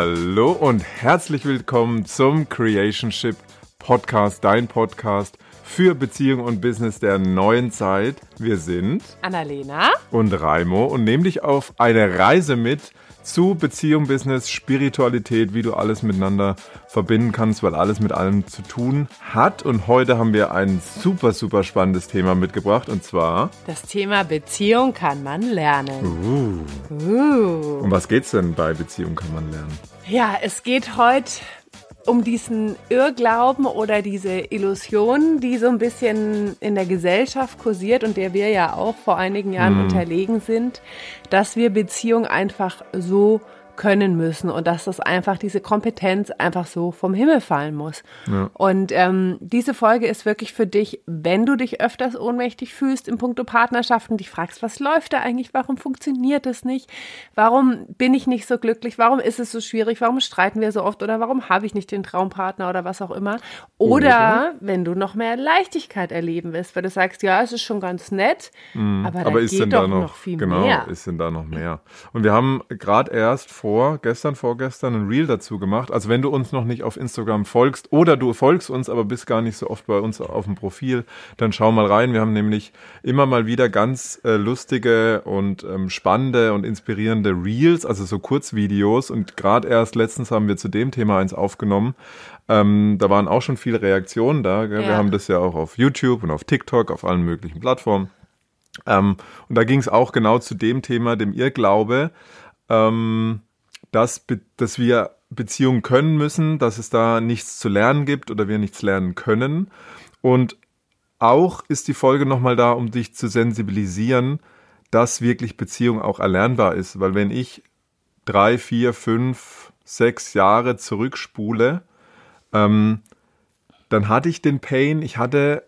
Hallo und herzlich willkommen zum Creationship Podcast, dein Podcast für Beziehung und Business der neuen Zeit. Wir sind Annalena und Raimo und nehmen dich auf eine Reise mit zu Beziehung, Business, Spiritualität, wie du alles miteinander verbinden kannst, weil alles mit allem zu tun hat. Und heute haben wir ein super, super spannendes Thema mitgebracht und zwar das Thema Beziehung kann man lernen. Uh. Uh. Um was geht's denn bei Beziehung kann man lernen? Ja, es geht heute um diesen Irrglauben oder diese Illusion, die so ein bisschen in der Gesellschaft kursiert und der wir ja auch vor einigen Jahren mm. unterlegen sind, dass wir Beziehung einfach so können müssen und dass das einfach diese Kompetenz einfach so vom Himmel fallen muss. Ja. Und ähm, diese Folge ist wirklich für dich, wenn du dich öfters ohnmächtig fühlst im Punkto Partnerschaften, dich fragst, was läuft da eigentlich, warum funktioniert es nicht, warum bin ich nicht so glücklich, warum ist es so schwierig, warum streiten wir so oft oder warum habe ich nicht den Traumpartner oder was auch immer. Oder, oder wenn du noch mehr Leichtigkeit erleben willst, weil du sagst, ja, es ist schon ganz nett, mhm. aber, aber ist geht denn doch da noch, noch viel genau, mehr. Genau, ist denn da noch mehr. Und wir haben gerade erst vor vor, gestern, vorgestern ein Reel dazu gemacht. Also wenn du uns noch nicht auf Instagram folgst oder du folgst uns, aber bist gar nicht so oft bei uns auf dem Profil, dann schau mal rein. Wir haben nämlich immer mal wieder ganz äh, lustige und ähm, spannende und inspirierende Reels, also so Kurzvideos. Und gerade erst letztens haben wir zu dem Thema eins aufgenommen. Ähm, da waren auch schon viele Reaktionen da. Ja. Wir haben das ja auch auf YouTube und auf TikTok, auf allen möglichen Plattformen. Ähm, und da ging es auch genau zu dem Thema, dem Irrglaube. Ähm, dass, dass wir Beziehungen können müssen, dass es da nichts zu lernen gibt oder wir nichts lernen können. Und auch ist die Folge nochmal da, um dich zu sensibilisieren, dass wirklich Beziehung auch erlernbar ist. Weil wenn ich drei, vier, fünf, sechs Jahre zurückspule, ähm, dann hatte ich den Pain, ich hatte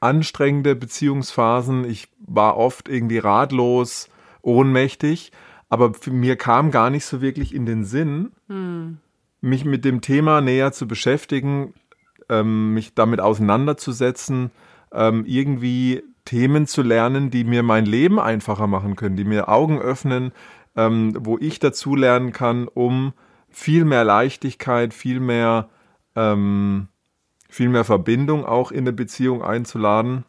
anstrengende Beziehungsphasen, ich war oft irgendwie ratlos, ohnmächtig aber mir kam gar nicht so wirklich in den Sinn, hm. mich mit dem Thema näher zu beschäftigen, ähm, mich damit auseinanderzusetzen, ähm, irgendwie Themen zu lernen, die mir mein Leben einfacher machen können, die mir Augen öffnen, ähm, wo ich dazu lernen kann, um viel mehr Leichtigkeit, viel mehr, ähm, viel mehr Verbindung auch in eine Beziehung einzuladen.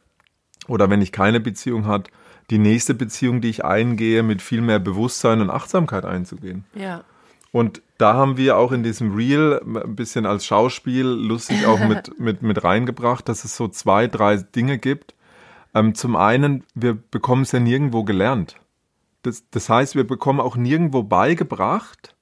Oder wenn ich keine Beziehung hat, die nächste Beziehung, die ich eingehe, mit viel mehr Bewusstsein und Achtsamkeit einzugehen. Ja. Und da haben wir auch in diesem Reel ein bisschen als Schauspiel lustig auch mit, mit, mit reingebracht, dass es so zwei, drei Dinge gibt. Ähm, zum einen, wir bekommen es ja nirgendwo gelernt. Das, das heißt, wir bekommen auch nirgendwo beigebracht,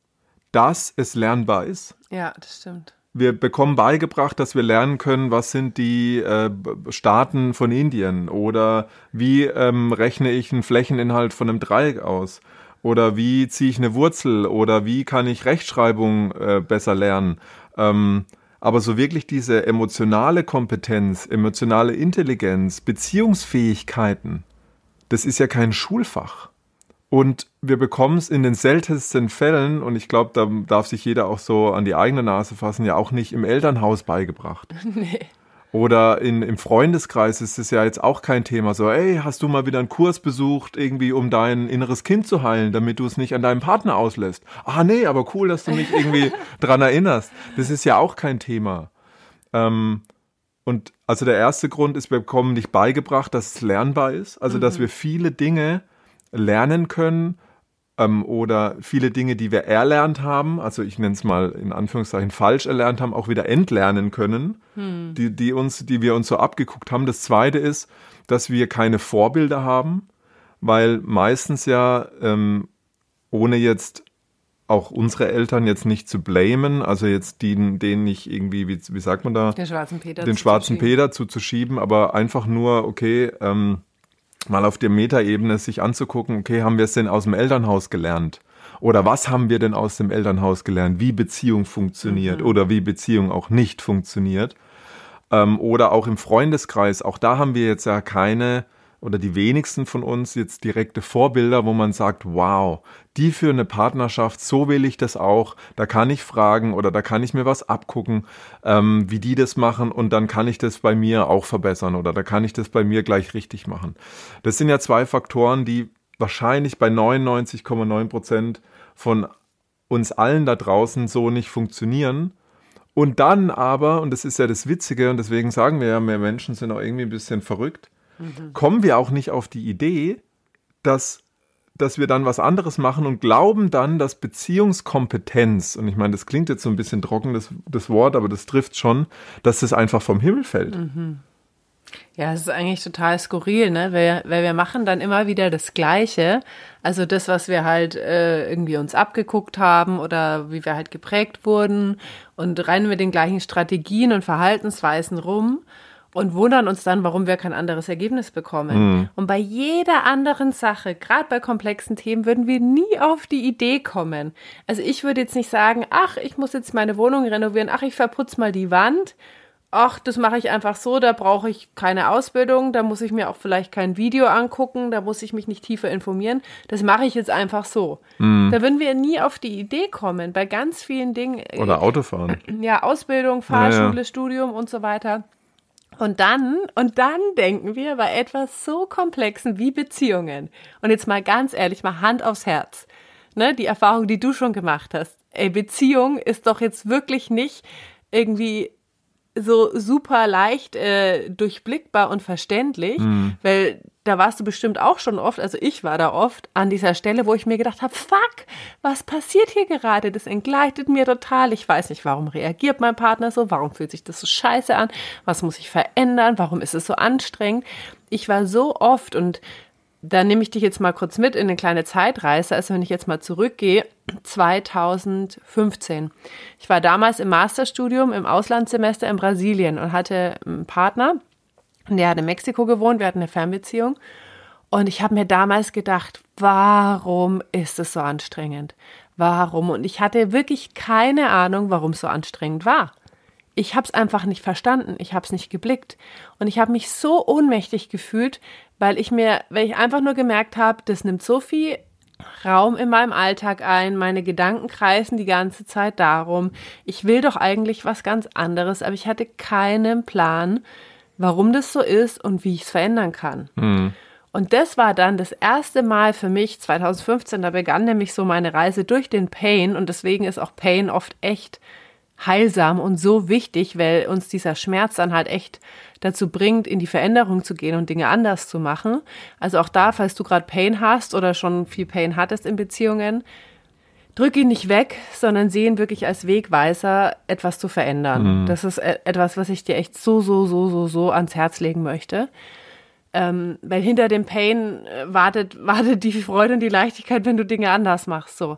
dass es lernbar ist. Ja, das stimmt wir bekommen beigebracht, dass wir lernen können, was sind die äh, Staaten von Indien oder wie ähm, rechne ich einen Flächeninhalt von einem Dreieck aus oder wie ziehe ich eine Wurzel oder wie kann ich Rechtschreibung äh, besser lernen. Ähm, aber so wirklich diese emotionale Kompetenz, emotionale Intelligenz, Beziehungsfähigkeiten, das ist ja kein Schulfach. Und wir bekommen es in den seltensten Fällen, und ich glaube, da darf sich jeder auch so an die eigene Nase fassen, ja auch nicht im Elternhaus beigebracht. Nee. Oder in, im Freundeskreis ist es ja jetzt auch kein Thema. So, ey, hast du mal wieder einen Kurs besucht, irgendwie um dein inneres Kind zu heilen, damit du es nicht an deinem Partner auslässt? Ah, nee, aber cool, dass du mich irgendwie dran erinnerst. Das ist ja auch kein Thema. Ähm, und also der erste Grund ist, wir bekommen nicht beigebracht, dass es lernbar ist. Also, mhm. dass wir viele Dinge lernen können ähm, oder viele Dinge, die wir erlernt haben, also ich nenne es mal in Anführungszeichen falsch erlernt haben, auch wieder entlernen können, hm. die, die, uns, die wir uns so abgeguckt haben. Das Zweite ist, dass wir keine Vorbilder haben, weil meistens ja, ähm, ohne jetzt auch unsere Eltern jetzt nicht zu blamen, also jetzt denen, denen nicht irgendwie, wie, wie sagt man da? Den schwarzen Peter, den schwarzen Peter zuzuschieben, aber einfach nur, okay, ähm, mal auf der Metaebene sich anzugucken, okay, haben wir es denn aus dem Elternhaus gelernt? Oder was haben wir denn aus dem Elternhaus gelernt? Wie Beziehung funktioniert mhm. oder wie Beziehung auch nicht funktioniert? Ähm, oder auch im Freundeskreis, auch da haben wir jetzt ja keine oder die wenigsten von uns jetzt direkte Vorbilder, wo man sagt, wow, die für eine Partnerschaft, so will ich das auch, da kann ich fragen oder da kann ich mir was abgucken, ähm, wie die das machen und dann kann ich das bei mir auch verbessern oder da kann ich das bei mir gleich richtig machen. Das sind ja zwei Faktoren, die wahrscheinlich bei 99,9 Prozent von uns allen da draußen so nicht funktionieren. Und dann aber, und das ist ja das Witzige, und deswegen sagen wir ja, mehr Menschen sind auch irgendwie ein bisschen verrückt, mhm. kommen wir auch nicht auf die Idee, dass, dass wir dann was anderes machen und glauben dann, dass Beziehungskompetenz, und ich meine, das klingt jetzt so ein bisschen trocken, das, das Wort, aber das trifft schon, dass das einfach vom Himmel fällt. Mhm. Ja, es ist eigentlich total skurril, ne? Weil, weil wir machen dann immer wieder das Gleiche. Also das, was wir halt äh, irgendwie uns abgeguckt haben oder wie wir halt geprägt wurden und rennen mit den gleichen Strategien und Verhaltensweisen rum und wundern uns dann, warum wir kein anderes Ergebnis bekommen. Mhm. Und bei jeder anderen Sache, gerade bei komplexen Themen, würden wir nie auf die Idee kommen. Also ich würde jetzt nicht sagen, ach, ich muss jetzt meine Wohnung renovieren, ach, ich verputze mal die Wand ach, das mache ich einfach so, da brauche ich keine Ausbildung, da muss ich mir auch vielleicht kein Video angucken, da muss ich mich nicht tiefer informieren. Das mache ich jetzt einfach so. Mhm. Da würden wir nie auf die Idee kommen, bei ganz vielen Dingen. Äh, Oder Autofahren. Ja, Ausbildung, Fahrschule, ja, ja. Studium und so weiter. Und dann, und dann denken wir bei etwas so Komplexen wie Beziehungen. Und jetzt mal ganz ehrlich, mal Hand aufs Herz. Ne, die Erfahrung, die du schon gemacht hast. Ey, Beziehung ist doch jetzt wirklich nicht irgendwie so super leicht äh, durchblickbar und verständlich, mhm. weil da warst du bestimmt auch schon oft, also ich war da oft an dieser Stelle, wo ich mir gedacht habe, fuck, was passiert hier gerade? Das entgleitet mir total. Ich weiß nicht, warum reagiert mein Partner so? Warum fühlt sich das so scheiße an? Was muss ich verändern? Warum ist es so anstrengend? Ich war so oft und da nehme ich dich jetzt mal kurz mit in eine kleine Zeitreise. Also wenn ich jetzt mal zurückgehe, 2015. Ich war damals im Masterstudium im Auslandssemester in Brasilien und hatte einen Partner, der hat in Mexiko gewohnt, wir hatten eine Fernbeziehung. Und ich habe mir damals gedacht, warum ist es so anstrengend? Warum? Und ich hatte wirklich keine Ahnung, warum es so anstrengend war ich habe es einfach nicht verstanden, ich habe es nicht geblickt und ich habe mich so ohnmächtig gefühlt, weil ich mir, weil ich einfach nur gemerkt habe, das nimmt so viel Raum in meinem Alltag ein, meine Gedanken kreisen die ganze Zeit darum, ich will doch eigentlich was ganz anderes, aber ich hatte keinen Plan, warum das so ist und wie ich es verändern kann. Mhm. Und das war dann das erste Mal für mich 2015, da begann nämlich so meine Reise durch den Pain und deswegen ist auch Pain oft echt heilsam und so wichtig, weil uns dieser Schmerz dann halt echt dazu bringt, in die Veränderung zu gehen und Dinge anders zu machen. Also auch da, falls du gerade Pain hast oder schon viel Pain hattest in Beziehungen, drück ihn nicht weg, sondern sehe ihn wirklich als Wegweiser, etwas zu verändern. Mhm. Das ist e-, etwas, was ich dir echt so, so, so, so, so ans Herz legen möchte. Ähm, weil hinter dem Pain äh, wartet, wartet die Freude und die Leichtigkeit, wenn du Dinge anders machst. So.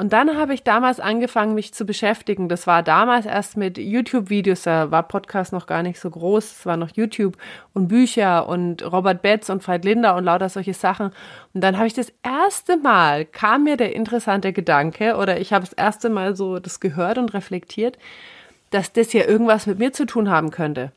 Und dann habe ich damals angefangen, mich zu beschäftigen. Das war damals erst mit YouTube-Videos, da war Podcast noch gar nicht so groß, es war noch YouTube und Bücher und Robert Betz und Veit Linder und lauter solche Sachen. Und dann habe ich das erste Mal, kam mir der interessante Gedanke oder ich habe das erste Mal so das gehört und reflektiert, dass das ja irgendwas mit mir zu tun haben könnte.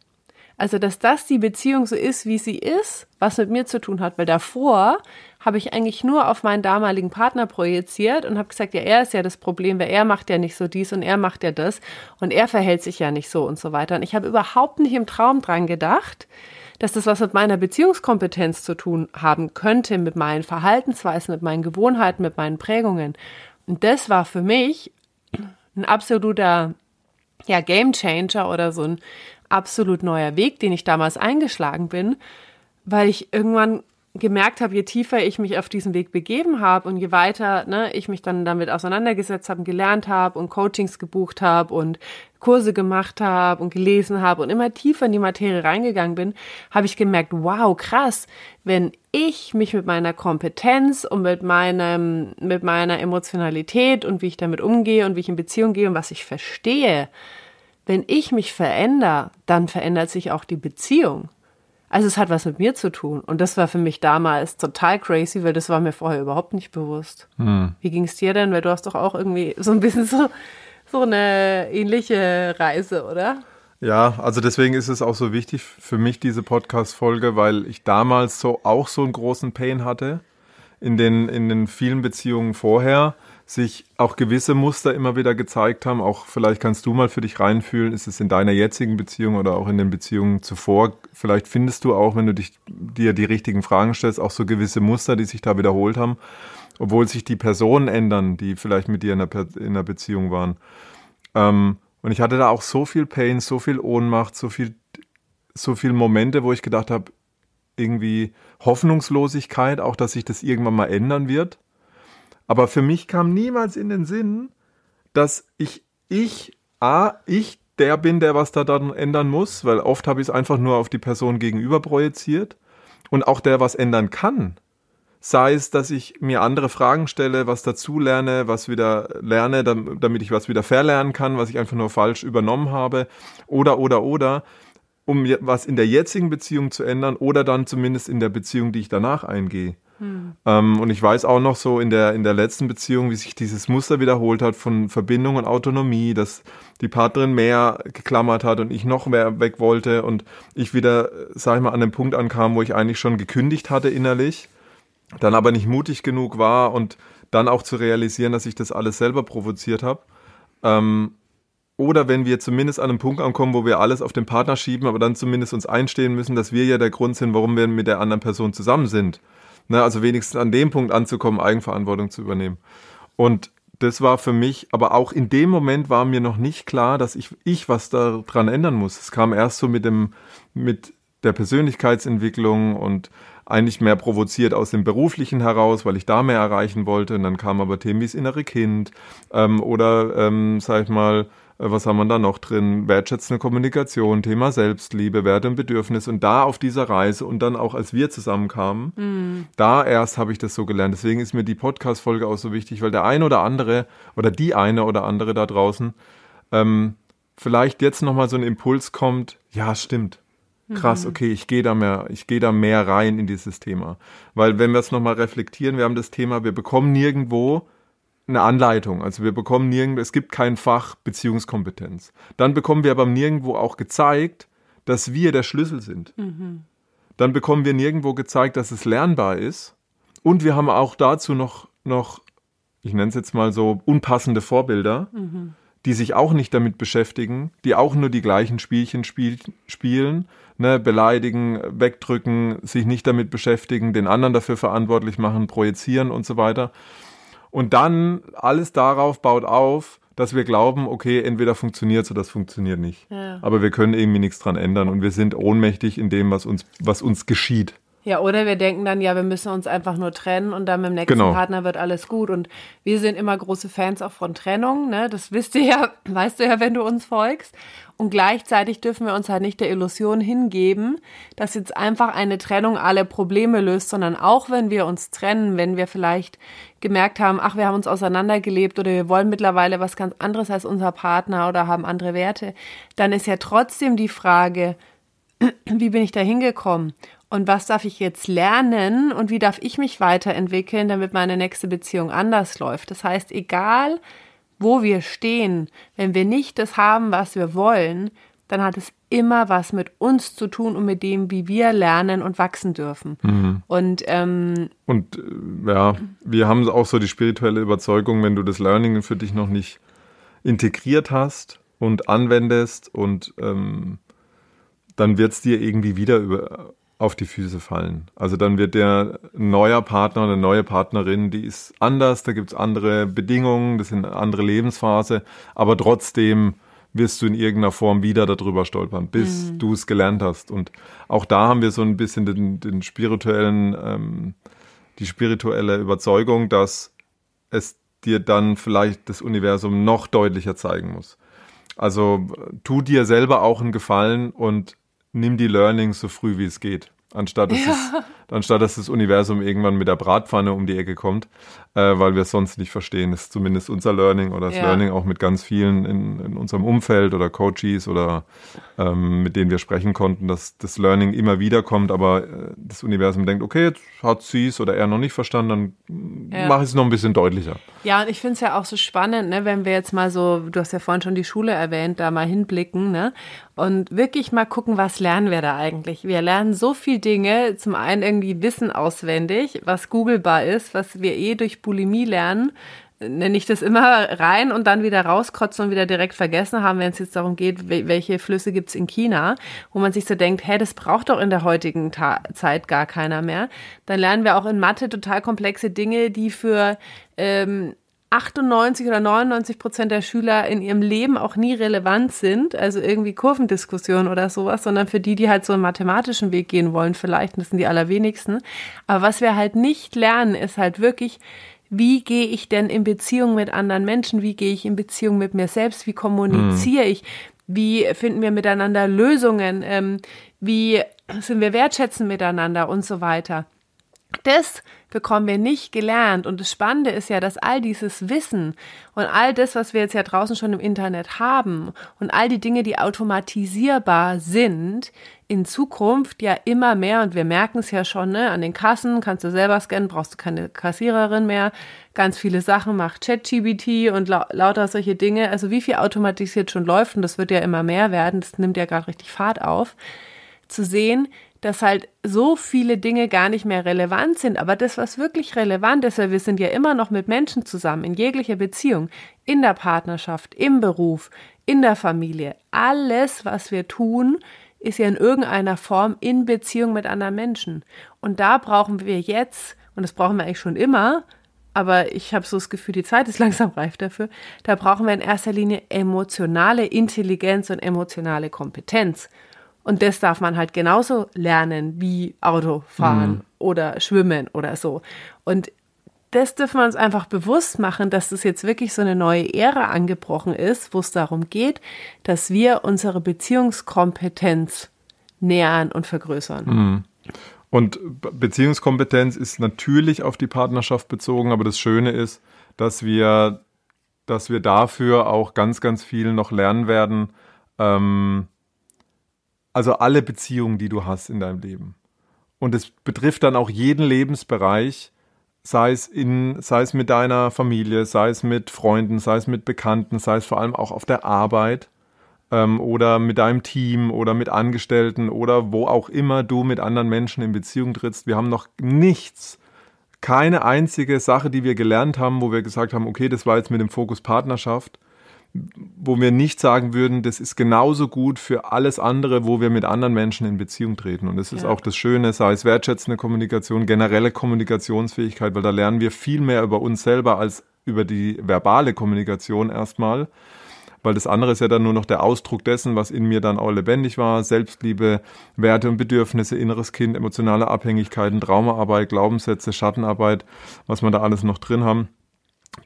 Also, dass das die Beziehung so ist, wie sie ist, was mit mir zu tun hat. Weil davor habe ich eigentlich nur auf meinen damaligen Partner projiziert und habe gesagt, ja, er ist ja das Problem, weil er macht ja nicht so dies und er macht ja das und er verhält sich ja nicht so und so weiter. Und ich habe überhaupt nicht im Traum dran gedacht, dass das was mit meiner Beziehungskompetenz zu tun haben könnte, mit meinen Verhaltensweisen, mit meinen Gewohnheiten, mit meinen Prägungen. Und das war für mich ein absoluter ja, Game Changer oder so ein absolut neuer Weg, den ich damals eingeschlagen bin, weil ich irgendwann gemerkt habe, je tiefer ich mich auf diesen Weg begeben habe und je weiter ne, ich mich dann damit auseinandergesetzt habe, gelernt habe und Coachings gebucht habe und Kurse gemacht habe und gelesen habe und immer tiefer in die Materie reingegangen bin, habe ich gemerkt, wow, krass, wenn ich mich mit meiner Kompetenz und mit meinem mit meiner Emotionalität und wie ich damit umgehe und wie ich in Beziehung gehe und was ich verstehe, wenn ich mich verändere, dann verändert sich auch die Beziehung. Also es hat was mit mir zu tun. Und das war für mich damals total crazy, weil das war mir vorher überhaupt nicht bewusst. Hm. Wie ging es dir denn? Weil du hast doch auch irgendwie so ein bisschen so, so eine ähnliche Reise, oder? Ja, also deswegen ist es auch so wichtig für mich, diese Podcast-Folge, weil ich damals so auch so einen großen Pain hatte in den, in den vielen Beziehungen vorher sich auch gewisse Muster immer wieder gezeigt haben. Auch vielleicht kannst du mal für dich reinfühlen, ist es in deiner jetzigen Beziehung oder auch in den Beziehungen zuvor. Vielleicht findest du auch, wenn du dich, dir die richtigen Fragen stellst, auch so gewisse Muster, die sich da wiederholt haben. obwohl sich die Personen ändern, die vielleicht mit dir in einer, in einer Beziehung waren. Ähm, und ich hatte da auch so viel Pain, so viel Ohnmacht, so viel, so viel Momente, wo ich gedacht habe, irgendwie Hoffnungslosigkeit, auch dass sich das irgendwann mal ändern wird. Aber für mich kam niemals in den Sinn, dass ich, ich, A, ich der bin, der was da dann ändern muss, weil oft habe ich es einfach nur auf die Person gegenüber projiziert und auch der was ändern kann. Sei es, dass ich mir andere Fragen stelle, was dazu lerne, was wieder lerne, damit ich was wieder verlernen kann, was ich einfach nur falsch übernommen habe, oder, oder, oder, um was in der jetzigen Beziehung zu ändern oder dann zumindest in der Beziehung, die ich danach eingehe. Hm. Ähm, und ich weiß auch noch so in der, in der letzten Beziehung, wie sich dieses Muster wiederholt hat von Verbindung und Autonomie, dass die Partnerin mehr geklammert hat und ich noch mehr weg wollte und ich wieder, sag ich mal, an dem Punkt ankam, wo ich eigentlich schon gekündigt hatte innerlich, dann aber nicht mutig genug war und dann auch zu realisieren, dass ich das alles selber provoziert habe. Ähm, oder wenn wir zumindest an einem Punkt ankommen, wo wir alles auf den Partner schieben, aber dann zumindest uns einstehen müssen, dass wir ja der Grund sind, warum wir mit der anderen Person zusammen sind. Ne, also wenigstens an dem Punkt anzukommen, Eigenverantwortung zu übernehmen. Und das war für mich, aber auch in dem Moment war mir noch nicht klar, dass ich, ich was daran ändern muss. Es kam erst so mit dem, mit der Persönlichkeitsentwicklung und eigentlich mehr provoziert aus dem Beruflichen heraus, weil ich da mehr erreichen wollte. Und dann kam aber Themen wie das innere Kind ähm, oder, ähm, sag ich mal, was haben wir da noch drin? Wertschätzende Kommunikation, Thema Selbstliebe, Werte und Bedürfnis. Und da auf dieser Reise und dann auch als wir zusammenkamen, mhm. da erst habe ich das so gelernt. Deswegen ist mir die Podcast-Folge auch so wichtig, weil der eine oder andere oder die eine oder andere da draußen ähm, vielleicht jetzt nochmal so ein Impuls kommt, ja, stimmt. Krass, mhm. okay, ich gehe da mehr, ich gehe da mehr rein in dieses Thema. Weil wenn wir es nochmal reflektieren, wir haben das Thema, wir bekommen nirgendwo eine Anleitung. Also wir bekommen nirgendwo, es gibt kein Fach Beziehungskompetenz. Dann bekommen wir aber nirgendwo auch gezeigt, dass wir der Schlüssel sind. Mhm. Dann bekommen wir nirgendwo gezeigt, dass es lernbar ist. Und wir haben auch dazu noch, noch ich nenne es jetzt mal so, unpassende Vorbilder, mhm. die sich auch nicht damit beschäftigen, die auch nur die gleichen Spielchen spiel, spielen, ne, beleidigen, wegdrücken, sich nicht damit beschäftigen, den anderen dafür verantwortlich machen, projizieren und so weiter. Und dann alles darauf baut auf, dass wir glauben, okay, entweder funktioniert es oder das funktioniert nicht. Ja. Aber wir können irgendwie nichts dran ändern und wir sind ohnmächtig in dem, was uns, was uns geschieht. Ja, oder wir denken dann, ja, wir müssen uns einfach nur trennen und dann mit dem nächsten genau. Partner wird alles gut. Und wir sind immer große Fans auch von Trennung, ne? Das wisst ihr ja, weißt du ja, wenn du uns folgst. Und gleichzeitig dürfen wir uns halt nicht der Illusion hingeben, dass jetzt einfach eine Trennung alle Probleme löst, sondern auch wenn wir uns trennen, wenn wir vielleicht gemerkt haben, ach, wir haben uns auseinandergelebt oder wir wollen mittlerweile was ganz anderes als unser Partner oder haben andere Werte, dann ist ja trotzdem die Frage, wie bin ich da hingekommen? Und was darf ich jetzt lernen und wie darf ich mich weiterentwickeln, damit meine nächste Beziehung anders läuft? Das heißt, egal wo wir stehen, wenn wir nicht das haben, was wir wollen, dann hat es immer was mit uns zu tun und mit dem, wie wir lernen und wachsen dürfen. Mhm. Und, ähm, und äh, ja, wir haben auch so die spirituelle Überzeugung, wenn du das Learning für dich noch nicht integriert hast und anwendest und ähm, dann wird es dir irgendwie wieder über, auf die Füße fallen. Also dann wird der neuer Partner oder neue Partnerin, die ist anders, da gibt es andere Bedingungen, das sind eine andere Lebensphase, aber trotzdem wirst du in irgendeiner Form wieder darüber stolpern, bis mhm. du es gelernt hast. Und auch da haben wir so ein bisschen den, den spirituellen, ähm, die spirituelle Überzeugung, dass es dir dann vielleicht das Universum noch deutlicher zeigen muss. Also tu dir selber auch einen Gefallen und nimm die Learnings so früh wie es geht, anstatt dass, ja. es, anstatt dass das Universum irgendwann mit der Bratpfanne um die Ecke kommt, äh, weil wir es sonst nicht verstehen. Das ist zumindest unser Learning oder das ja. Learning auch mit ganz vielen in, in unserem Umfeld oder Coaches oder ähm, mit denen wir sprechen konnten, dass das Learning immer wieder kommt, aber äh, das Universum denkt, okay, jetzt hat sie es oder er noch nicht verstanden, dann ja. mache ich es noch ein bisschen deutlicher. Ja, und ich finde es ja auch so spannend, ne, wenn wir jetzt mal so, du hast ja vorhin schon die Schule erwähnt, da mal hinblicken, ne? Und wirklich mal gucken, was lernen wir da eigentlich? Wir lernen so viel Dinge, zum einen irgendwie Wissen auswendig, was googlebar ist, was wir eh durch Bulimie lernen, nenne ich das immer rein und dann wieder rauskotzen und wieder direkt vergessen haben, wenn es jetzt darum geht, welche Flüsse gibt's in China, wo man sich so denkt, hä, das braucht doch in der heutigen Ta Zeit gar keiner mehr. Dann lernen wir auch in Mathe total komplexe Dinge, die für ähm, 98 oder 99 Prozent der Schüler in ihrem Leben auch nie relevant sind, also irgendwie Kurvendiskussion oder sowas, sondern für die, die halt so einen mathematischen Weg gehen wollen, vielleicht, das sind die allerwenigsten. Aber was wir halt nicht lernen, ist halt wirklich, wie gehe ich denn in Beziehung mit anderen Menschen, wie gehe ich in Beziehung mit mir selbst, wie kommuniziere mhm. ich, wie finden wir miteinander Lösungen, ähm, wie sind wir wertschätzen miteinander und so weiter. Das bekommen wir nicht gelernt. Und das Spannende ist ja, dass all dieses Wissen und all das, was wir jetzt ja draußen schon im Internet haben und all die Dinge, die automatisierbar sind, in Zukunft ja immer mehr, und wir merken es ja schon, ne, an den Kassen kannst du selber scannen, brauchst du keine Kassiererin mehr, ganz viele Sachen macht ChatGBT und lau lauter solche Dinge. Also wie viel automatisiert schon läuft, und das wird ja immer mehr werden, das nimmt ja gerade richtig Fahrt auf, zu sehen, dass halt so viele Dinge gar nicht mehr relevant sind. Aber das, was wirklich relevant ist, weil wir sind ja immer noch mit Menschen zusammen, in jeglicher Beziehung, in der Partnerschaft, im Beruf, in der Familie. Alles, was wir tun, ist ja in irgendeiner Form in Beziehung mit anderen Menschen. Und da brauchen wir jetzt, und das brauchen wir eigentlich schon immer, aber ich habe so das Gefühl, die Zeit ist langsam reif dafür. Da brauchen wir in erster Linie emotionale Intelligenz und emotionale Kompetenz. Und das darf man halt genauso lernen wie Autofahren mhm. oder Schwimmen oder so. Und das dürfen wir uns einfach bewusst machen, dass das jetzt wirklich so eine neue Ära angebrochen ist, wo es darum geht, dass wir unsere Beziehungskompetenz nähern und vergrößern. Mhm. Und Beziehungskompetenz ist natürlich auf die Partnerschaft bezogen, aber das Schöne ist, dass wir, dass wir dafür auch ganz, ganz viel noch lernen werden, ähm, also alle Beziehungen, die du hast in deinem Leben. Und es betrifft dann auch jeden Lebensbereich, sei es in, sei es mit deiner Familie, sei es mit Freunden, sei es mit Bekannten, sei es vor allem auch auf der Arbeit ähm, oder mit deinem Team oder mit Angestellten oder wo auch immer du mit anderen Menschen in Beziehung trittst. Wir haben noch nichts, keine einzige Sache, die wir gelernt haben, wo wir gesagt haben, okay, das war jetzt mit dem Fokus Partnerschaft wo wir nicht sagen würden, das ist genauso gut für alles andere, wo wir mit anderen Menschen in Beziehung treten. Und das ist ja. auch das Schöne, sei es wertschätzende Kommunikation, generelle Kommunikationsfähigkeit, weil da lernen wir viel mehr über uns selber als über die verbale Kommunikation erstmal. Weil das andere ist ja dann nur noch der Ausdruck dessen, was in mir dann auch lebendig war. Selbstliebe, Werte und Bedürfnisse, inneres Kind, emotionale Abhängigkeiten, Traumaarbeit, Glaubenssätze, Schattenarbeit, was wir da alles noch drin haben.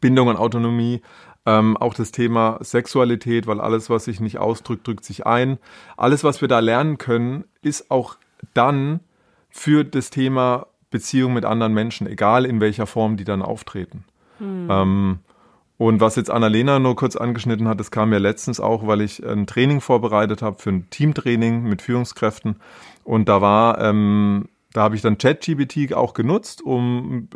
Bindung und Autonomie. Ähm, auch das Thema Sexualität, weil alles, was sich nicht ausdrückt, drückt sich ein. Alles, was wir da lernen können, ist auch dann für das Thema Beziehung mit anderen Menschen, egal in welcher Form die dann auftreten. Hm. Ähm, und was jetzt Annalena nur kurz angeschnitten hat, das kam mir letztens auch, weil ich ein Training vorbereitet habe für ein Teamtraining mit Führungskräften. Und da war ähm, da habe ich dann ChatGPT auch genutzt, um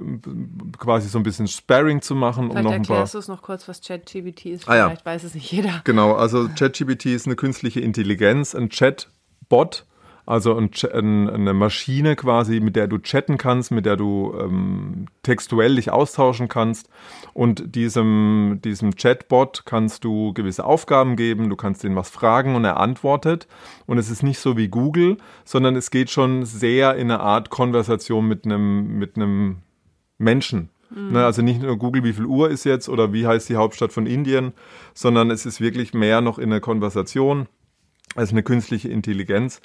quasi so ein bisschen Sparring zu machen. Vielleicht um noch ein erklärst du es noch kurz, was ChatGPT ist. Ah, Vielleicht ja. weiß es nicht jeder. Genau, also ChatGPT ist eine künstliche Intelligenz, ein Chatbot, also ein, ein, eine Maschine quasi, mit der du chatten kannst, mit der du ähm, textuell dich austauschen kannst. Und diesem, diesem Chatbot kannst du gewisse Aufgaben geben, du kannst ihn was fragen und er antwortet. Und es ist nicht so wie Google, sondern es geht schon sehr in eine Art Konversation mit einem, mit einem Menschen. Mhm. Ne, also nicht nur Google, wie viel Uhr ist jetzt oder wie heißt die Hauptstadt von Indien, sondern es ist wirklich mehr noch in einer Konversation als eine künstliche Intelligenz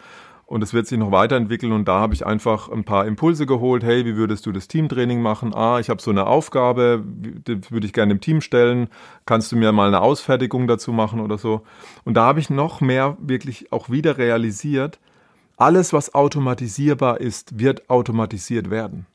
und es wird sich noch weiterentwickeln und da habe ich einfach ein paar Impulse geholt. Hey, wie würdest du das Teamtraining machen? Ah, ich habe so eine Aufgabe, die würde ich gerne im Team stellen. Kannst du mir mal eine Ausfertigung dazu machen oder so? Und da habe ich noch mehr wirklich auch wieder realisiert, alles, was automatisierbar ist, wird automatisiert werden.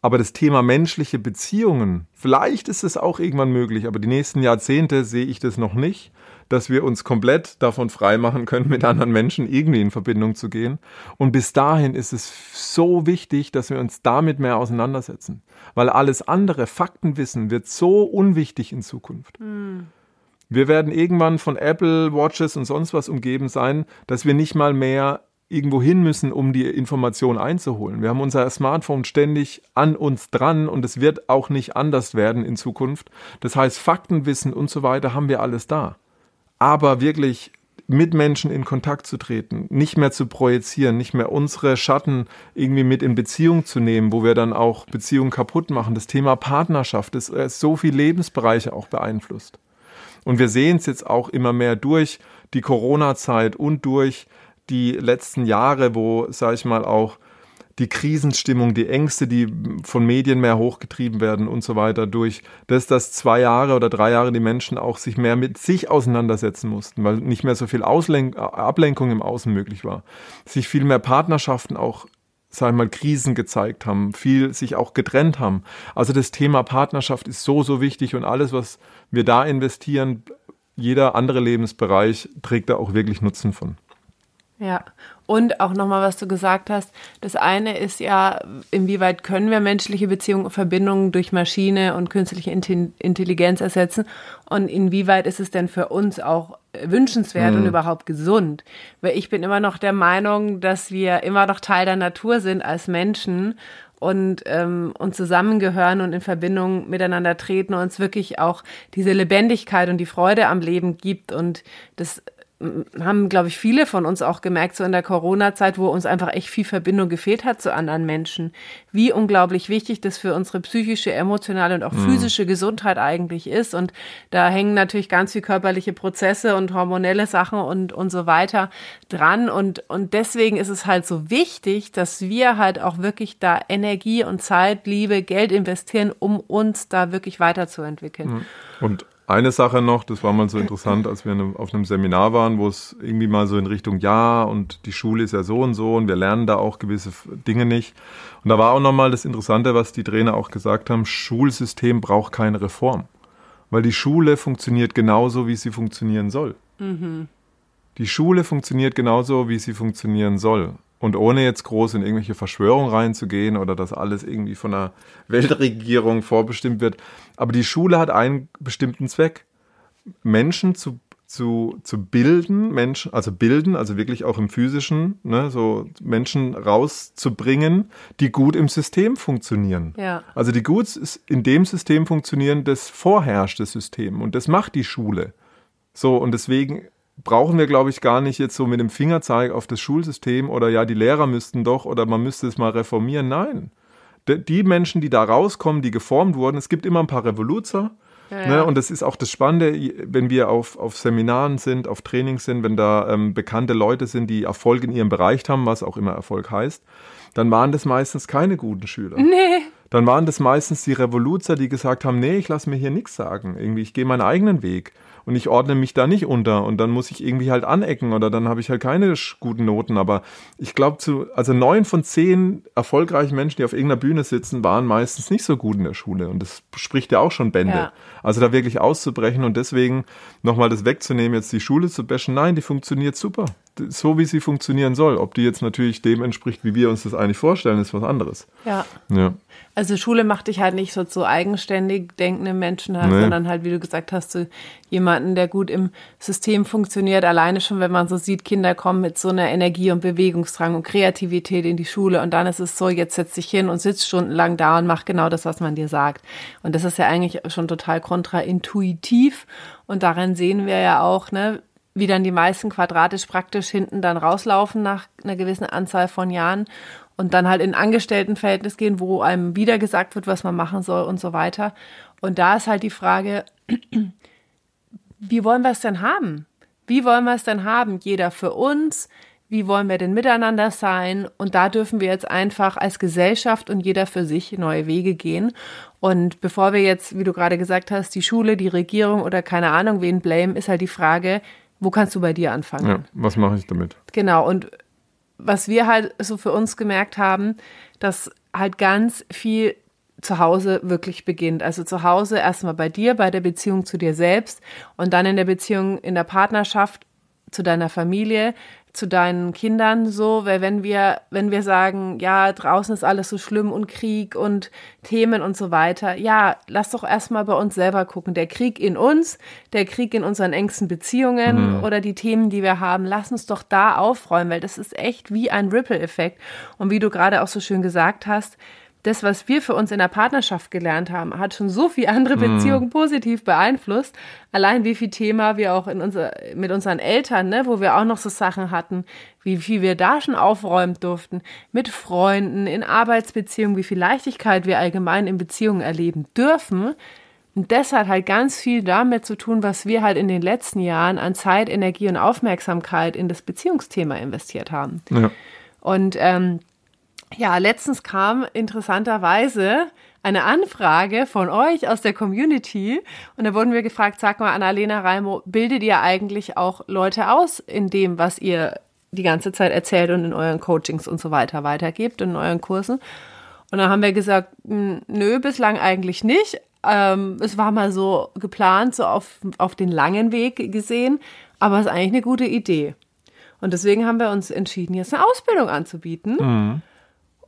Aber das Thema menschliche Beziehungen, vielleicht ist es auch irgendwann möglich, aber die nächsten Jahrzehnte sehe ich das noch nicht dass wir uns komplett davon freimachen können, mit anderen Menschen irgendwie in Verbindung zu gehen. Und bis dahin ist es so wichtig, dass wir uns damit mehr auseinandersetzen. Weil alles andere, Faktenwissen, wird so unwichtig in Zukunft. Mhm. Wir werden irgendwann von Apple Watches und sonst was umgeben sein, dass wir nicht mal mehr irgendwo hin müssen, um die Information einzuholen. Wir haben unser Smartphone ständig an uns dran und es wird auch nicht anders werden in Zukunft. Das heißt, Faktenwissen und so weiter haben wir alles da. Aber wirklich mit Menschen in Kontakt zu treten, nicht mehr zu projizieren, nicht mehr unsere Schatten irgendwie mit in Beziehung zu nehmen, wo wir dann auch Beziehungen kaputt machen. Das Thema Partnerschaft ist so viel Lebensbereiche auch beeinflusst. Und wir sehen es jetzt auch immer mehr durch die Corona-Zeit und durch die letzten Jahre, wo, sage ich mal, auch die Krisenstimmung, die Ängste, die von Medien mehr hochgetrieben werden und so weiter, durch das, dass zwei Jahre oder drei Jahre die Menschen auch sich mehr mit sich auseinandersetzen mussten, weil nicht mehr so viel Auslenk Ablenkung im Außen möglich war. Sich viel mehr Partnerschaften auch sag ich mal, Krisen gezeigt haben, viel sich auch getrennt haben. Also das Thema Partnerschaft ist so, so wichtig und alles, was wir da investieren, jeder andere Lebensbereich trägt da auch wirklich Nutzen von. Ja, und auch nochmal, was du gesagt hast. Das eine ist ja, inwieweit können wir menschliche Beziehungen, und Verbindungen durch Maschine und künstliche Intelligenz ersetzen? Und inwieweit ist es denn für uns auch wünschenswert mhm. und überhaupt gesund? Weil ich bin immer noch der Meinung, dass wir immer noch Teil der Natur sind als Menschen und, ähm, und zusammengehören und in Verbindung miteinander treten und uns wirklich auch diese Lebendigkeit und die Freude am Leben gibt und das haben, glaube ich, viele von uns auch gemerkt, so in der Corona-Zeit, wo uns einfach echt viel Verbindung gefehlt hat zu anderen Menschen, wie unglaublich wichtig das für unsere psychische, emotionale und auch mhm. physische Gesundheit eigentlich ist. Und da hängen natürlich ganz viel körperliche Prozesse und hormonelle Sachen und, und so weiter dran. Und, und deswegen ist es halt so wichtig, dass wir halt auch wirklich da Energie und Zeit, Liebe, Geld investieren, um uns da wirklich weiterzuentwickeln. Mhm. Und eine Sache noch, das war mal so interessant, als wir auf einem Seminar waren, wo es irgendwie mal so in Richtung Ja und die Schule ist ja so und so und wir lernen da auch gewisse Dinge nicht. Und da war auch nochmal das Interessante, was die Trainer auch gesagt haben, Schulsystem braucht keine Reform, weil die Schule funktioniert genauso, wie sie funktionieren soll. Mhm. Die Schule funktioniert genauso, wie sie funktionieren soll. Und ohne jetzt groß in irgendwelche Verschwörungen reinzugehen oder dass alles irgendwie von der Weltregierung vorbestimmt wird. Aber die Schule hat einen bestimmten Zweck. Menschen zu, zu, zu bilden, Menschen, also bilden, also wirklich auch im physischen, ne, so Menschen rauszubringen, die gut im System funktionieren. Ja. Also die gut in dem System funktionieren, das vorherrscht, das System. Und das macht die Schule. So, und deswegen brauchen wir, glaube ich, gar nicht jetzt so mit dem Fingerzeig auf das Schulsystem oder ja, die Lehrer müssten doch oder man müsste es mal reformieren. Nein. Die Menschen, die da rauskommen, die geformt wurden, es gibt immer ein paar Revoluzer. Ja, ne? Und das ist auch das Spannende, wenn wir auf, auf Seminaren sind, auf Trainings sind, wenn da ähm, bekannte Leute sind, die Erfolg in ihrem Bereich haben, was auch immer Erfolg heißt, dann waren das meistens keine guten Schüler. Nee. Dann waren das meistens die Revoluzer, die gesagt haben, nee, ich lasse mir hier nichts sagen. Irgendwie, ich gehe meinen eigenen Weg und ich ordne mich da nicht unter und dann muss ich irgendwie halt anecken oder dann habe ich halt keine guten Noten. Aber ich glaube, zu, also neun von zehn erfolgreichen Menschen, die auf irgendeiner Bühne sitzen, waren meistens nicht so gut in der Schule und das spricht ja auch schon Bände. Ja. Also da wirklich auszubrechen und deswegen nochmal das wegzunehmen, jetzt die Schule zu bashen, nein, die funktioniert super. So wie sie funktionieren soll. Ob die jetzt natürlich dem entspricht, wie wir uns das eigentlich vorstellen, ist was anderes. Ja. ja. Also Schule macht dich halt nicht so zu eigenständig denkenden Menschen, halt, nee. sondern halt, wie du gesagt hast, zu jemanden, der gut im System funktioniert. Alleine schon, wenn man so sieht, Kinder kommen mit so einer Energie und Bewegungsdrang und Kreativität in die Schule und dann ist es so, jetzt setz dich hin und sitzt stundenlang da und mach genau das, was man dir sagt. Und das ist ja eigentlich schon total kontraintuitiv. Und daran sehen wir ja auch, ne, wie dann die meisten quadratisch praktisch hinten dann rauslaufen nach einer gewissen Anzahl von Jahren und dann halt in Angestelltenverhältnis gehen, wo einem wieder gesagt wird, was man machen soll und so weiter. Und da ist halt die Frage, wie wollen wir es denn haben? Wie wollen wir es denn haben? Jeder für uns. Wie wollen wir denn miteinander sein? Und da dürfen wir jetzt einfach als Gesellschaft und jeder für sich neue Wege gehen. Und bevor wir jetzt, wie du gerade gesagt hast, die Schule, die Regierung oder keine Ahnung wen blame, ist halt die Frage, wo kannst du bei dir anfangen? Ja, was mache ich damit? Genau. Und was wir halt so für uns gemerkt haben, dass halt ganz viel zu Hause wirklich beginnt. Also zu Hause erstmal bei dir, bei der Beziehung zu dir selbst und dann in der Beziehung in der Partnerschaft zu deiner Familie, zu deinen Kindern so, weil wenn wir, wenn wir sagen, ja, draußen ist alles so schlimm und Krieg und Themen und so weiter, ja, lass doch erstmal bei uns selber gucken. Der Krieg in uns, der Krieg in unseren engsten Beziehungen mhm. oder die Themen, die wir haben, lass uns doch da aufräumen, weil das ist echt wie ein Ripple-Effekt. Und wie du gerade auch so schön gesagt hast, das, was wir für uns in der Partnerschaft gelernt haben, hat schon so viel andere mhm. Beziehungen mm. positiv beeinflusst. Allein wie viel Thema wir auch in unser, mit unseren Eltern, ne, wo wir auch noch so Sachen hatten, wie viel wir da schon aufräumen durften, mit Freunden, in Arbeitsbeziehungen, wie viel Leichtigkeit wir allgemein in Beziehungen erleben dürfen. Und das hat halt ganz viel damit zu tun, was wir halt in den letzten Jahren an Zeit, Energie und Aufmerksamkeit in das Beziehungsthema investiert haben. Ja. Und ähm, ja, letztens kam interessanterweise eine Anfrage von euch aus der Community und da wurden wir gefragt, sag mal, Annalena Raimo, bildet ihr eigentlich auch Leute aus in dem, was ihr die ganze Zeit erzählt und in euren Coachings und so weiter weitergebt, in euren Kursen? Und dann haben wir gesagt, nö, bislang eigentlich nicht. Ähm, es war mal so geplant, so auf, auf den langen Weg gesehen, aber es ist eigentlich eine gute Idee. Und deswegen haben wir uns entschieden, jetzt eine Ausbildung anzubieten. Mhm.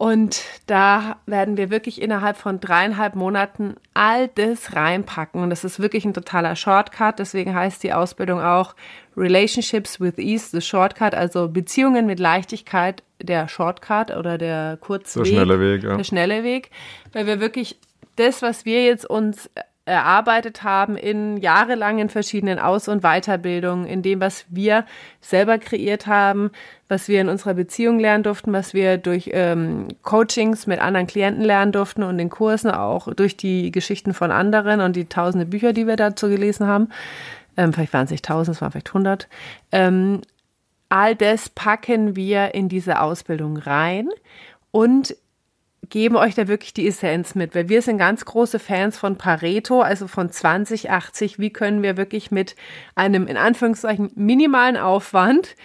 Und da werden wir wirklich innerhalb von dreieinhalb Monaten all das reinpacken. Und das ist wirklich ein totaler Shortcut. Deswegen heißt die Ausbildung auch Relationships with Ease, the Shortcut, also Beziehungen mit Leichtigkeit, der Shortcut oder der Kurzweg. Der schnelle Weg, ja. Der schnelle Weg. Weil wir wirklich das, was wir jetzt uns erarbeitet haben in jahrelangen verschiedenen Aus- und Weiterbildungen, in dem, was wir selber kreiert haben, was wir in unserer Beziehung lernen durften, was wir durch ähm, Coachings mit anderen Klienten lernen durften und in Kursen auch durch die Geschichten von anderen und die tausende Bücher, die wir dazu gelesen haben. Ähm, vielleicht waren es nicht tausend, es waren vielleicht hundert. Ähm, all das packen wir in diese Ausbildung rein und geben euch da wirklich die Essenz mit, weil wir sind ganz große Fans von Pareto, also von 2080. Wie können wir wirklich mit einem in Anführungszeichen minimalen Aufwand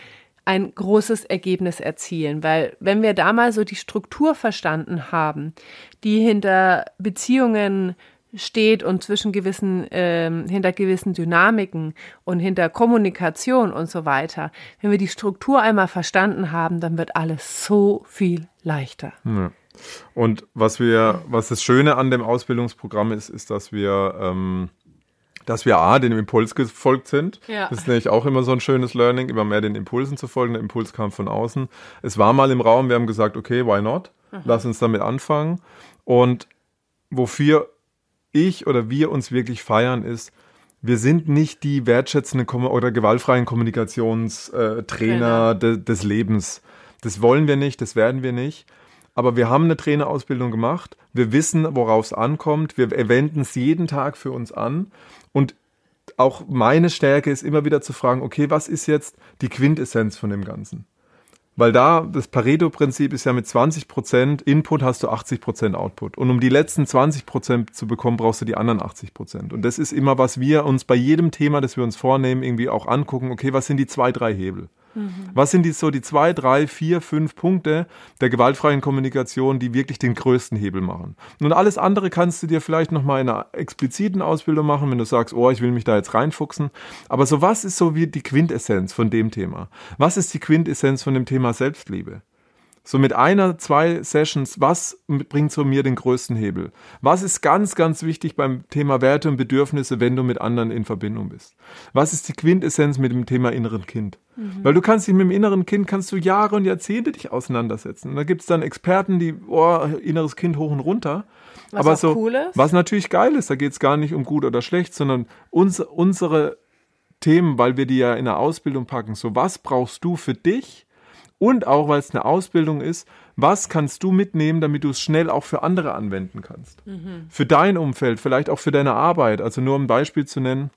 ein großes Ergebnis erzielen? Weil wenn wir da mal so die Struktur verstanden haben, die hinter Beziehungen steht und zwischen gewissen, ähm, hinter gewissen Dynamiken und hinter Kommunikation und so weiter. Wenn wir die Struktur einmal verstanden haben, dann wird alles so viel leichter. Ja. Und was wir, was das Schöne an dem Ausbildungsprogramm ist, ist, dass wir, ähm, dass wir A, dem Impuls gefolgt sind. Ja. Das ist nämlich auch immer so ein schönes Learning, immer mehr den Impulsen zu folgen. Der Impuls kam von außen. Es war mal im Raum, wir haben gesagt, okay, why not? Mhm. Lass uns damit anfangen. Und wofür ich oder wir uns wirklich feiern, ist, wir sind nicht die wertschätzenden oder gewaltfreien Kommunikationstrainer äh, de des Lebens. Das wollen wir nicht, das werden wir nicht aber wir haben eine Trainerausbildung gemacht. Wir wissen, worauf es ankommt. Wir wenden es jeden Tag für uns an. Und auch meine Stärke ist immer wieder zu fragen, okay, was ist jetzt die Quintessenz von dem Ganzen? Weil da, das Pareto-Prinzip ist ja mit 20% Input hast du 80% Output. Und um die letzten 20% zu bekommen, brauchst du die anderen 80%. Und das ist immer, was wir uns bei jedem Thema, das wir uns vornehmen, irgendwie auch angucken. Okay, was sind die zwei, drei Hebel? Mhm. Was sind die so die zwei, drei, vier, fünf Punkte der gewaltfreien Kommunikation, die wirklich den größten Hebel machen? Und alles andere kannst du dir vielleicht nochmal in einer expliziten Ausbildung machen, wenn du sagst, oh, ich will mich da jetzt reinfuchsen. Aber so was ist so wie die Quintessenz von dem Thema? Was ist die Quintessenz von dem Thema Selbstliebe? So mit einer, zwei Sessions, was bringt so mir den größten Hebel? Was ist ganz, ganz wichtig beim Thema Werte und Bedürfnisse, wenn du mit anderen in Verbindung bist? Was ist die Quintessenz mit dem Thema inneren Kind? Mhm. Weil du kannst dich mit dem inneren Kind, kannst du Jahre und Jahrzehnte dich auseinandersetzen. Und da gibt es dann Experten, die, oh, inneres Kind hoch und runter. Was Aber so, cool. Was natürlich geil ist, da geht es gar nicht um gut oder schlecht, sondern uns, unsere Themen, weil wir die ja in der Ausbildung packen. So, was brauchst du für dich? Und auch, weil es eine Ausbildung ist, was kannst du mitnehmen, damit du es schnell auch für andere anwenden kannst? Mhm. Für dein Umfeld, vielleicht auch für deine Arbeit. Also nur um ein Beispiel zu nennen,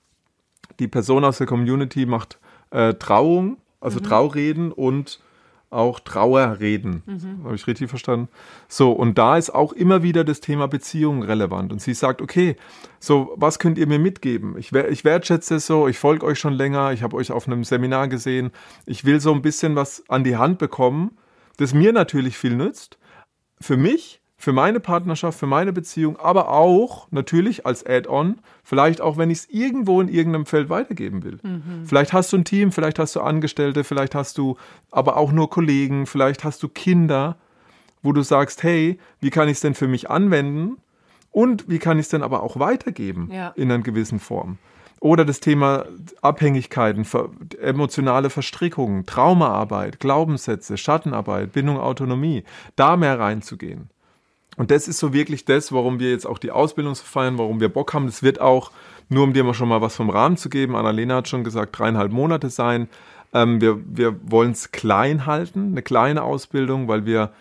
die Person aus der Community macht äh, Trauung, also mhm. Traureden und auch Trauerreden. Mhm. Habe ich richtig verstanden? So, und da ist auch immer wieder das Thema Beziehung relevant. Und sie sagt, okay, so, was könnt ihr mir mitgeben? Ich, ich wertschätze es so, ich folge euch schon länger, ich habe euch auf einem Seminar gesehen. Ich will so ein bisschen was an die Hand bekommen, das mir natürlich viel nützt. Für mich, für meine Partnerschaft, für meine Beziehung, aber auch natürlich als Add-on, vielleicht auch, wenn ich es irgendwo in irgendeinem Feld weitergeben will. Mhm. Vielleicht hast du ein Team, vielleicht hast du Angestellte, vielleicht hast du aber auch nur Kollegen, vielleicht hast du Kinder, wo du sagst, hey, wie kann ich es denn für mich anwenden und wie kann ich es denn aber auch weitergeben ja. in einer gewissen Form. Oder das Thema Abhängigkeiten, emotionale Verstrickungen, Traumaarbeit, Glaubenssätze, Schattenarbeit, Bindung, Autonomie, da mehr reinzugehen. Und das ist so wirklich das, warum wir jetzt auch die Ausbildung feiern, warum wir Bock haben. Das wird auch, nur um dir mal schon mal was vom Rahmen zu geben, Annalena hat schon gesagt, dreieinhalb Monate sein. Ähm, wir wir wollen es klein halten, eine kleine Ausbildung, weil wir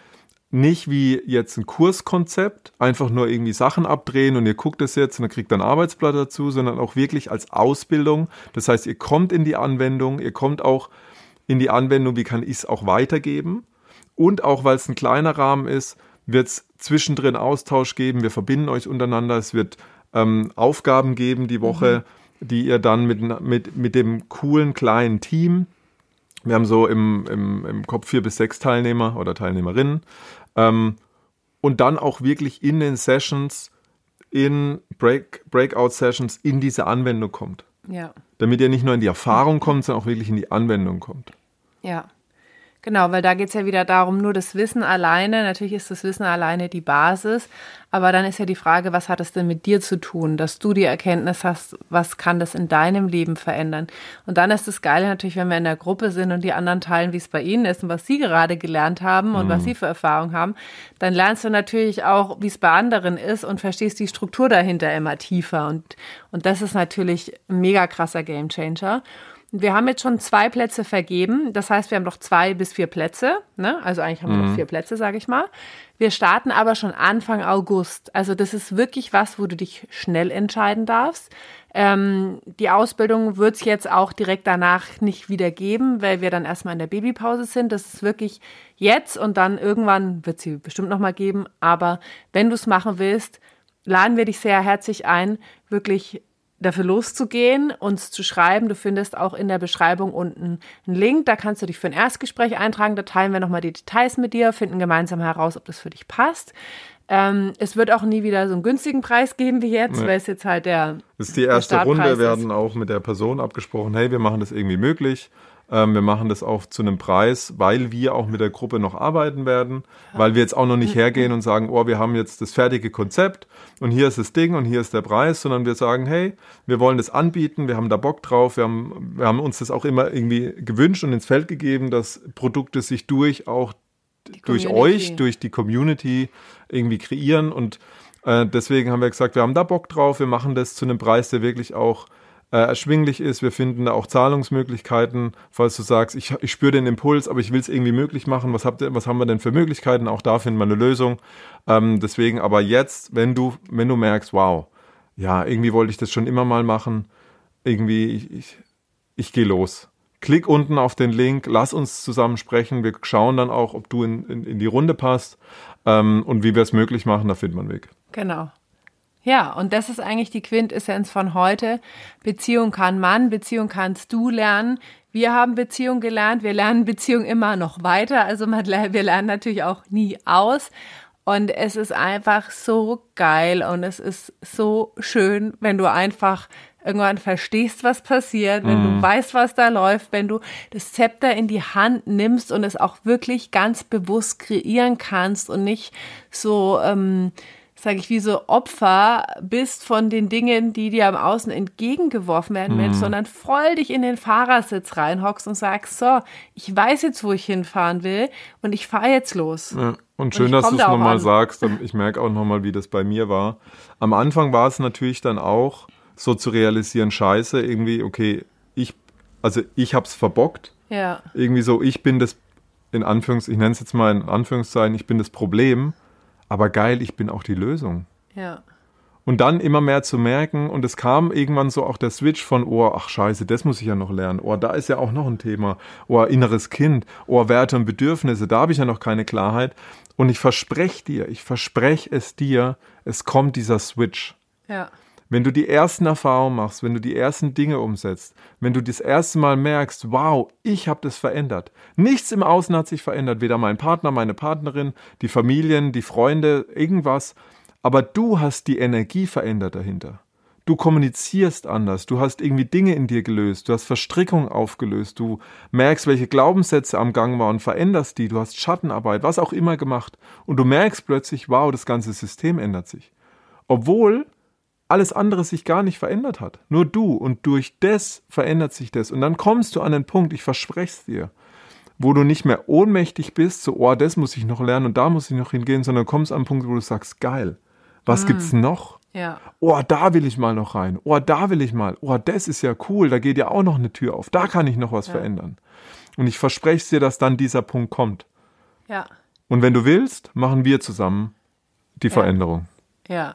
nicht wie jetzt ein Kurskonzept, einfach nur irgendwie Sachen abdrehen und ihr guckt es jetzt und dann kriegt ein Arbeitsblatt dazu, sondern auch wirklich als Ausbildung. Das heißt, ihr kommt in die Anwendung, ihr kommt auch in die Anwendung, wie kann ich es auch weitergeben. Und auch weil es ein kleiner Rahmen ist, wird es zwischendrin Austausch geben. Wir verbinden euch untereinander. Es wird ähm, Aufgaben geben die Woche, mhm. die ihr dann mit, mit, mit dem coolen kleinen Team, wir haben so im, im, im Kopf vier bis sechs Teilnehmer oder Teilnehmerinnen, ähm, und dann auch wirklich in den Sessions, in Break, Breakout-Sessions in diese Anwendung kommt. Ja. Damit ihr nicht nur in die Erfahrung kommt, sondern auch wirklich in die Anwendung kommt. Ja. Genau, weil da geht es ja wieder darum, nur das Wissen alleine, natürlich ist das Wissen alleine die Basis, aber dann ist ja die Frage, was hat es denn mit dir zu tun, dass du die Erkenntnis hast, was kann das in deinem Leben verändern? Und dann ist das Geile natürlich, wenn wir in der Gruppe sind und die anderen teilen, wie es bei ihnen ist und was sie gerade gelernt haben und mhm. was sie für Erfahrungen haben, dann lernst du natürlich auch, wie es bei anderen ist und verstehst die Struktur dahinter immer tiefer und, und das ist natürlich ein mega krasser Gamechanger. Wir haben jetzt schon zwei Plätze vergeben. Das heißt, wir haben noch zwei bis vier Plätze. Ne? Also eigentlich haben wir mhm. noch vier Plätze, sage ich mal. Wir starten aber schon Anfang August. Also das ist wirklich was, wo du dich schnell entscheiden darfst. Ähm, die Ausbildung wird es jetzt auch direkt danach nicht wieder geben, weil wir dann erstmal in der Babypause sind. Das ist wirklich jetzt und dann irgendwann wird sie bestimmt nochmal geben. Aber wenn du es machen willst, laden wir dich sehr herzlich ein, wirklich dafür loszugehen, uns zu schreiben. Du findest auch in der Beschreibung unten einen Link, da kannst du dich für ein Erstgespräch eintragen. Da teilen wir nochmal die Details mit dir, finden gemeinsam heraus, ob das für dich passt. Ähm, es wird auch nie wieder so einen günstigen Preis geben wie jetzt, nee. weil es jetzt halt der. Das ist die erste Runde, wir werden auch mit der Person abgesprochen, hey, wir machen das irgendwie möglich. Ähm, wir machen das auch zu einem Preis, weil wir auch mit der Gruppe noch arbeiten werden, weil wir jetzt auch noch nicht hergehen und sagen, oh, wir haben jetzt das fertige Konzept und hier ist das Ding und hier ist der Preis, sondern wir sagen, hey, wir wollen das anbieten, wir haben da Bock drauf, wir haben, wir haben uns das auch immer irgendwie gewünscht und ins Feld gegeben, dass Produkte sich durch auch durch euch, durch die Community irgendwie kreieren und äh, deswegen haben wir gesagt, wir haben da Bock drauf, wir machen das zu einem Preis, der wirklich auch äh, erschwinglich ist. Wir finden da auch Zahlungsmöglichkeiten, falls du sagst, ich, ich spüre den Impuls, aber ich will es irgendwie möglich machen. Was, habt ihr, was haben wir denn für Möglichkeiten? Auch da finden wir eine Lösung. Ähm, deswegen aber jetzt, wenn du, wenn du merkst, wow, ja, irgendwie wollte ich das schon immer mal machen, irgendwie, ich, ich, ich gehe los. Klick unten auf den Link, lass uns zusammen sprechen. Wir schauen dann auch, ob du in, in, in die Runde passt ähm, und wie wir es möglich machen, da findet man einen Weg. Genau. Ja, und das ist eigentlich die Quintessenz von heute. Beziehung kann man, Beziehung kannst du lernen. Wir haben Beziehung gelernt, wir lernen Beziehung immer noch weiter. Also wir lernen natürlich auch nie aus. Und es ist einfach so geil und es ist so schön, wenn du einfach irgendwann verstehst, was passiert, wenn mm. du weißt, was da läuft, wenn du das Zepter in die Hand nimmst und es auch wirklich ganz bewusst kreieren kannst und nicht so ähm, sage ich, wie so Opfer bist von den Dingen, die dir am Außen entgegengeworfen werden, mhm. Mensch, sondern voll dich in den Fahrersitz reinhockst und sagst, so, ich weiß jetzt, wo ich hinfahren will und ich fahre jetzt los. Ja. Und schön, und dass du es da nochmal sagst. Ich merke auch nochmal, wie das bei mir war. Am Anfang war es natürlich dann auch so zu realisieren, scheiße, irgendwie, okay, ich, also ich hab's verbockt. Ja. Irgendwie so, ich bin das, in Anführungs, ich nenne es jetzt mal in Anführungszeichen, ich bin das Problem aber geil, ich bin auch die Lösung. Ja. Und dann immer mehr zu merken, und es kam irgendwann so auch der Switch von, oh, ach scheiße, das muss ich ja noch lernen. Oh, da ist ja auch noch ein Thema. Oh, inneres Kind. Oh, Werte und Bedürfnisse, da habe ich ja noch keine Klarheit. Und ich verspreche dir, ich verspreche es dir, es kommt dieser Switch. Ja. Wenn du die ersten Erfahrungen machst, wenn du die ersten Dinge umsetzt, wenn du das erste Mal merkst, wow, ich habe das verändert. Nichts im Außen hat sich verändert, weder mein Partner, meine Partnerin, die Familien, die Freunde, irgendwas. Aber du hast die Energie verändert dahinter. Du kommunizierst anders, du hast irgendwie Dinge in dir gelöst, du hast Verstrickungen aufgelöst, du merkst, welche Glaubenssätze am Gang waren, veränderst die, du hast Schattenarbeit, was auch immer gemacht und du merkst plötzlich, wow, das ganze System ändert sich. Obwohl alles andere sich gar nicht verändert hat. Nur du. Und durch das verändert sich das. Und dann kommst du an den Punkt, ich verspreche es dir, wo du nicht mehr ohnmächtig bist, so, oh, das muss ich noch lernen und da muss ich noch hingehen, sondern kommst an den Punkt, wo du sagst, geil, was mm. gibt's noch? Ja. Oh, da will ich mal noch rein. Oh, da will ich mal. Oh, das ist ja cool. Da geht ja auch noch eine Tür auf. Da kann ich noch was ja. verändern. Und ich verspreche es dir, dass dann dieser Punkt kommt. Ja. Und wenn du willst, machen wir zusammen die ja. Veränderung. Ja.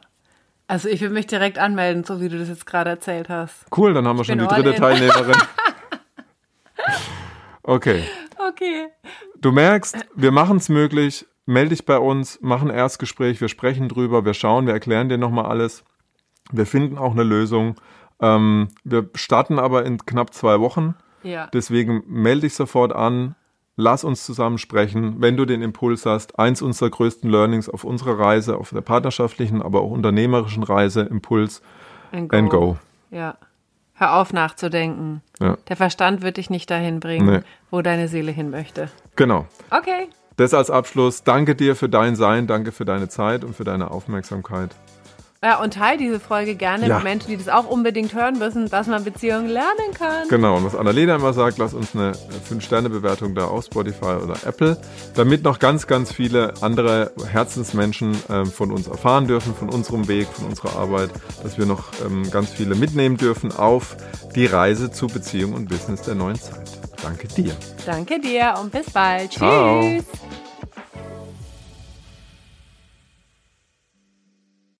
Also ich würde mich direkt anmelden, so wie du das jetzt gerade erzählt hast. Cool, dann haben wir ich schon die dritte in. Teilnehmerin. Okay. Okay. Du merkst, wir machen es möglich. Melde dich bei uns, machen ein Erstgespräch, wir sprechen drüber, wir schauen, wir erklären dir nochmal alles. Wir finden auch eine Lösung. Ähm, wir starten aber in knapp zwei Wochen. Ja. Deswegen melde dich sofort an, lass uns zusammen sprechen, wenn du den Impuls hast. Eins unserer größten Learnings auf unserer Reise, auf der partnerschaftlichen, aber auch unternehmerischen Reise, Impuls and go. And go. Ja. Hör auf nachzudenken. Ja. Der Verstand wird dich nicht dahin bringen, nee. wo deine Seele hin möchte. Genau. Okay. Das als Abschluss. Danke dir für dein Sein, danke für deine Zeit und für deine Aufmerksamkeit. Ja, und teile diese Folge gerne ja. mit Menschen, die das auch unbedingt hören müssen, dass man Beziehungen lernen kann. Genau, und was Annalena immer sagt, lass uns eine 5-Sterne-Bewertung da auf Spotify oder Apple, damit noch ganz, ganz viele andere Herzensmenschen äh, von uns erfahren dürfen, von unserem Weg, von unserer Arbeit, dass wir noch ähm, ganz viele mitnehmen dürfen auf die Reise zu Beziehung und Business der neuen Zeit. Danke dir. Danke dir und bis bald. Ciao. Tschüss.